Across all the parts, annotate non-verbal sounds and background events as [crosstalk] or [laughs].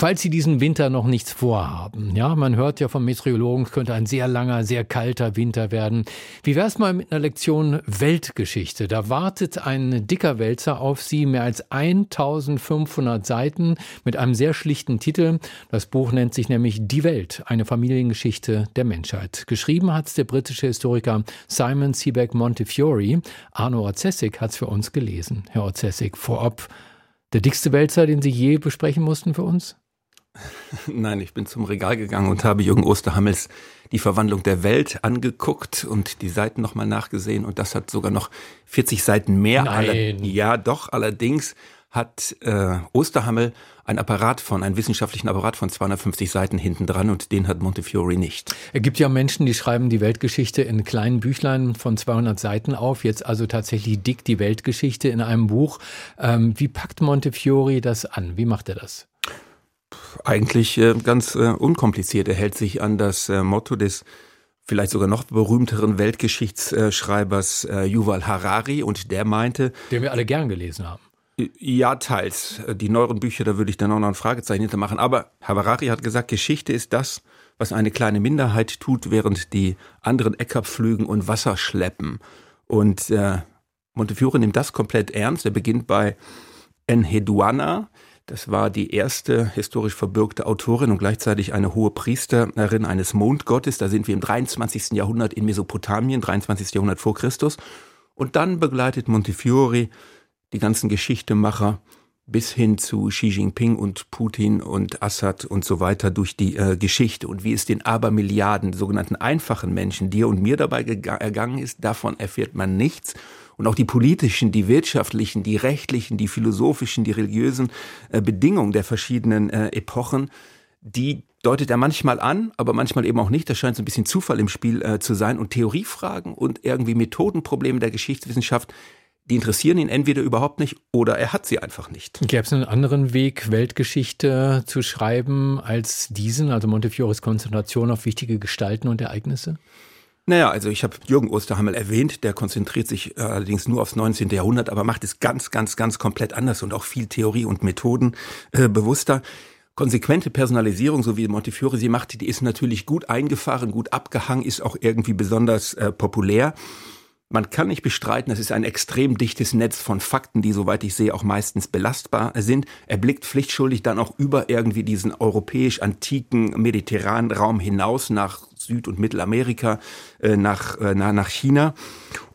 Falls Sie diesen Winter noch nichts vorhaben, ja, man hört ja vom Meteorologen, es könnte ein sehr langer, sehr kalter Winter werden. Wie wäre es mal mit einer Lektion Weltgeschichte? Da wartet ein dicker Wälzer auf Sie, mehr als 1500 Seiten mit einem sehr schlichten Titel. Das Buch nennt sich nämlich Die Welt, eine Familiengeschichte der Menschheit. Geschrieben hat es der britische Historiker Simon Seebeck Montefiore. Arno Orzessig hat es für uns gelesen. Herr Orzessig, vorab, der dickste Wälzer, den Sie je besprechen mussten für uns? [laughs] Nein, ich bin zum Regal gegangen und habe Jürgen Osterhammels Die Verwandlung der Welt angeguckt und die Seiten nochmal nachgesehen und das hat sogar noch 40 Seiten mehr. Nein. ja, doch, allerdings hat äh, Osterhammel ein Apparat von, einen wissenschaftlichen Apparat von 250 Seiten hinten dran und den hat Montefiore nicht. Es gibt ja Menschen, die schreiben die Weltgeschichte in kleinen Büchlein von 200 Seiten auf, jetzt also tatsächlich dick die Weltgeschichte in einem Buch. Ähm, wie packt Montefiore das an? Wie macht er das? Eigentlich äh, ganz äh, unkompliziert. Er hält sich an das äh, Motto des vielleicht sogar noch berühmteren Weltgeschichtsschreibers Yuval Harari und der meinte, den wir alle gern gelesen haben. Ja, teils. Die neueren Bücher, da würde ich dann auch noch ein Fragezeichen hintermachen. Aber Harari hat gesagt, Geschichte ist das, was eine kleine Minderheit tut, während die anderen Äcker pflügen und Wasser schleppen. Und äh, Montefiore nimmt das komplett ernst. Er beginnt bei Enheduanna, das war die erste historisch verbürgte Autorin und gleichzeitig eine hohe Priesterin eines Mondgottes. Da sind wir im 23. Jahrhundert in Mesopotamien, 23. Jahrhundert vor Christus. Und dann begleitet Montefiore die ganzen Geschichtemacher bis hin zu Xi Jinping und Putin und Assad und so weiter durch die äh, Geschichte und wie es den Abermilliarden sogenannten einfachen Menschen, dir und mir dabei ergangen ist, davon erfährt man nichts und auch die politischen, die wirtschaftlichen, die rechtlichen, die philosophischen, die religiösen äh, Bedingungen der verschiedenen äh, Epochen, die deutet er manchmal an, aber manchmal eben auch nicht. Da scheint so ein bisschen Zufall im Spiel äh, zu sein. Und Theoriefragen und irgendwie Methodenprobleme der Geschichtswissenschaft, die interessieren ihn entweder überhaupt nicht oder er hat sie einfach nicht. Gäbe es einen anderen Weg, Weltgeschichte zu schreiben als diesen, also Montefiores Konzentration auf wichtige Gestalten und Ereignisse? Naja, also ich habe Jürgen Osterhammel erwähnt, der konzentriert sich äh, allerdings nur aufs 19. Jahrhundert, aber macht es ganz, ganz, ganz komplett anders und auch viel Theorie und Methoden äh, bewusster. Konsequente Personalisierung, so wie Montefiore sie macht, die ist natürlich gut eingefahren, gut abgehangen, ist auch irgendwie besonders äh, populär. Man kann nicht bestreiten, es ist ein extrem dichtes Netz von Fakten, die, soweit ich sehe, auch meistens belastbar sind. Er blickt pflichtschuldig dann auch über irgendwie diesen europäisch-antiken mediterranen Raum hinaus nach Süd- und Mittelamerika, äh, nach, äh, nach China.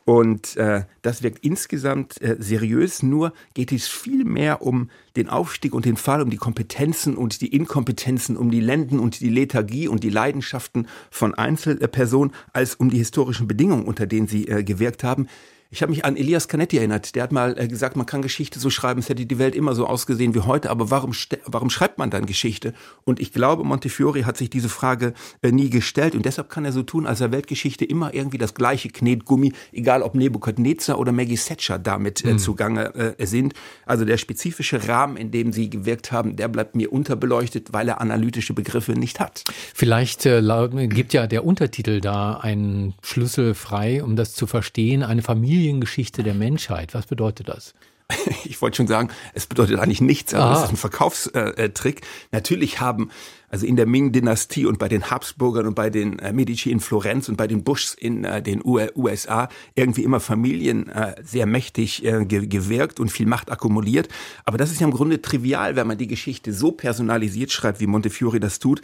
Und äh, das wirkt insgesamt äh, seriös, nur geht es viel mehr um den Aufstieg und den Fall, um die Kompetenzen und die Inkompetenzen, um die Lenden und die Lethargie und die Leidenschaften von Einzelpersonen, als um die historischen Bedingungen, unter denen sie äh, gewirkt haben. Ich habe mich an Elias Canetti erinnert. Der hat mal äh, gesagt, man kann Geschichte so schreiben, es hätte die Welt immer so ausgesehen wie heute, aber warum, warum schreibt man dann Geschichte? Und ich glaube, Montefiore hat sich diese Frage äh, nie gestellt und deshalb kann er so tun, als er Weltgeschichte immer irgendwie das gleiche Knetgummi, egal ob Nebukadnezar oder Maggie Thatcher damit äh, mhm. zugange sind. Also der spezifische Rahmen, in dem sie gewirkt haben, der bleibt mir unterbeleuchtet, weil er analytische Begriffe nicht hat. Vielleicht äh, gibt ja der Untertitel da einen Schlüssel frei, um das zu verstehen. Eine Familie Familiengeschichte der Menschheit. Was bedeutet das? [laughs] Ich wollte schon sagen, es bedeutet eigentlich nichts, aber es ist ein Verkaufstrick. Natürlich haben also in der Ming-Dynastie und bei den Habsburgern und bei den äh, Medici in Florenz und bei den Bushs in äh, den USA irgendwie immer Familien äh, sehr mächtig gewirkt und viel Macht akkumuliert. Aber das ist ja im Grunde trivial, wenn man die Geschichte so personalisiert schreibt, wie Montefiore das tut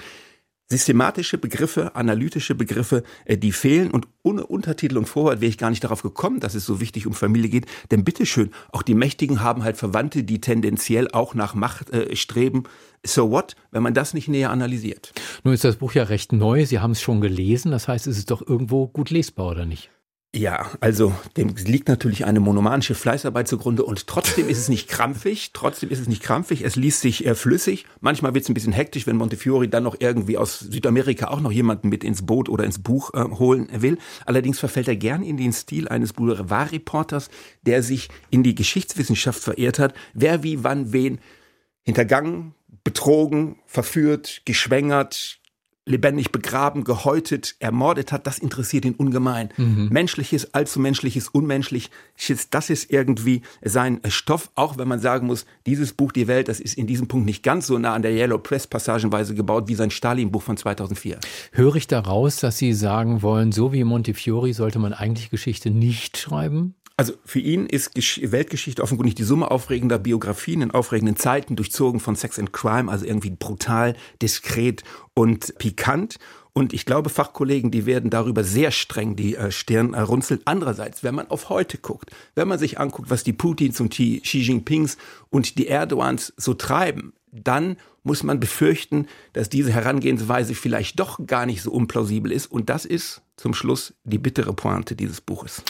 systematische Begriffe, analytische Begriffe, äh, die fehlen und ohne Untertitel und Vorwort wäre ich gar nicht darauf gekommen, dass es so wichtig um Familie geht. Denn bitteschön, auch die Mächtigen haben halt Verwandte, die tendenziell auch nach Macht äh, streben. So what, wenn man das nicht näher analysiert? Nun ist das Buch ja recht neu. Sie haben es schon gelesen. Das heißt, es ist doch irgendwo gut lesbar, oder nicht? Ja, also dem liegt natürlich eine monomanische Fleißarbeit zugrunde und trotzdem ist es nicht [laughs] krampfig, trotzdem ist es nicht krampfig, es liest sich äh, flüssig. Manchmal wird es ein bisschen hektisch, wenn Montefiore dann noch irgendwie aus Südamerika auch noch jemanden mit ins Boot oder ins Buch äh, holen will. Allerdings verfällt er gern in den Stil eines Boulevardreporters, der sich in die Geschichtswissenschaft verehrt hat, wer wie wann wen hintergangen, betrogen, verführt, geschwängert, lebendig begraben, gehäutet, ermordet hat, das interessiert ihn ungemein. Mhm. Menschliches, allzu menschliches, unmenschliches, das ist irgendwie sein Stoff, auch wenn man sagen muss, dieses Buch Die Welt, das ist in diesem Punkt nicht ganz so nah an der Yellow Press passagenweise gebaut wie sein Stalin-Buch von 2004. Höre ich daraus, dass Sie sagen wollen, so wie Montefiore sollte man eigentlich Geschichte nicht schreiben? Also für ihn ist Weltgeschichte offenkundig die Summe aufregender Biografien in aufregenden Zeiten, durchzogen von Sex and Crime, also irgendwie brutal, diskret und pikant. Und ich glaube, Fachkollegen, die werden darüber sehr streng die äh, Stirn runzeln. Andererseits, wenn man auf heute guckt, wenn man sich anguckt, was die Putins und die Xi Jinpings und die Erdogans so treiben, dann muss man befürchten, dass diese Herangehensweise vielleicht doch gar nicht so unplausibel ist. Und das ist zum Schluss die bittere Pointe dieses Buches.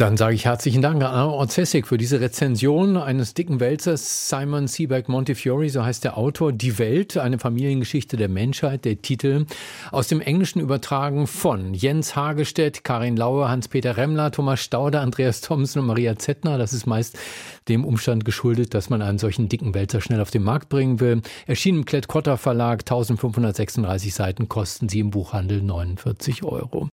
Dann sage ich herzlichen Dank an Anna Orzessig für diese Rezension eines dicken Wälzers, Simon Seaback Montefiore, so heißt der Autor, Die Welt, eine Familiengeschichte der Menschheit, der Titel, aus dem Englischen übertragen von Jens Hagestedt, Karin Lauer, Hans-Peter Remmler, Thomas Stauder, Andreas Thomsen und Maria Zettner. Das ist meist dem Umstand geschuldet, dass man einen solchen dicken Wälzer schnell auf den Markt bringen will. Erschienen im Klett-Cotta Verlag, 1536 Seiten, kosten sie im Buchhandel 49 Euro.